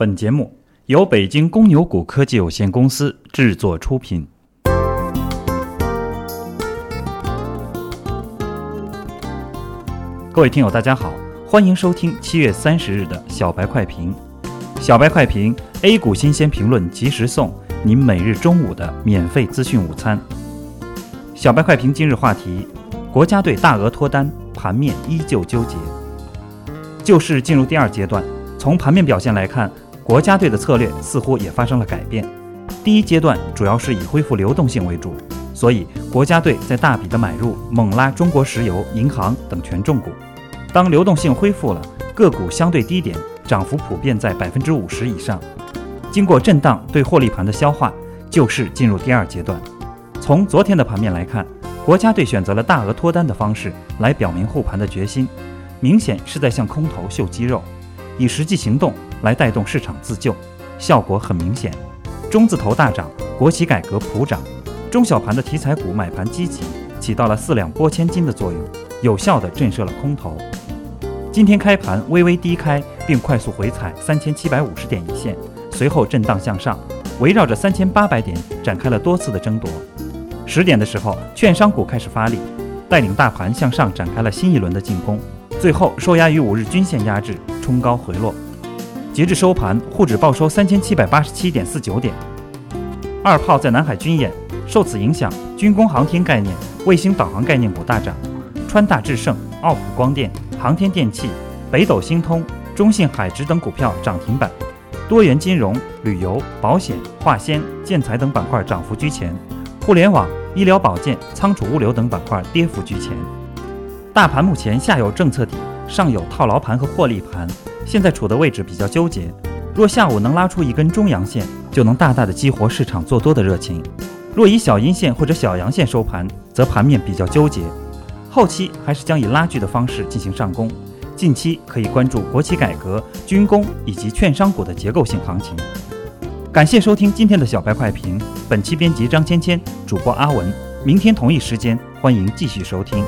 本节目由北京公牛股科技有限公司制作出品。各位听友，大家好，欢迎收听七月三十日的小白快评。小白快评，A 股新鲜评论及时送，您每日中午的免费资讯午餐。小白快评今日话题：国家队大额脱单，盘面依旧纠结。救市进入第二阶段，从盘面表现来看，国家队的策略似乎也发生了改变。第一阶段主要是以恢复流动性为主，所以国家队在大笔的买入，猛拉中国石油、银行等权重股。当流动性恢复了，个股相对低点涨幅普遍在百分之五十以上。经过震荡对获利盘的消化，救市进入第二阶段。从昨天的盘面来看，国家队选择了大额脱单的方式来表明护盘的决心，明显是在向空头秀肌肉，以实际行动来带动市场自救，效果很明显。中字头大涨，国企改革普涨，中小盘的题材股买盘积极，起到了四两拨千斤的作用，有效地震慑了空头。今天开盘微微低开，并快速回踩三千七百五十点一线，随后震荡向上，围绕着三千八百点展开了多次的争夺。十点的时候，券商股开始发力，带领大盘向上展开了新一轮的进攻，最后受压于五日均线压制，冲高回落。截至收盘，沪指报收三千七百八十七点四九点。二炮在南海军演，受此影响，军工航天概念、卫星导航概念股大涨，川大智胜、奥普光电。航天电器、北斗星通、中信海直等股票涨停板，多元金融、旅游、保险、化纤、建材等板块涨幅居前，互联网、医疗保健、仓储物流等板块跌幅居前。大盘目前下有政策底，上有套牢盘和获利盘，现在处的位置比较纠结。若下午能拉出一根中阳线，就能大大的激活市场做多的热情；若以小阴线或者小阳线收盘，则盘面比较纠结。后期还是将以拉锯的方式进行上攻，近期可以关注国企改革、军工以及券商股的结构性行情。感谢收听今天的小白快评，本期编辑张芊芊，主播阿文。明天同一时间，欢迎继续收听。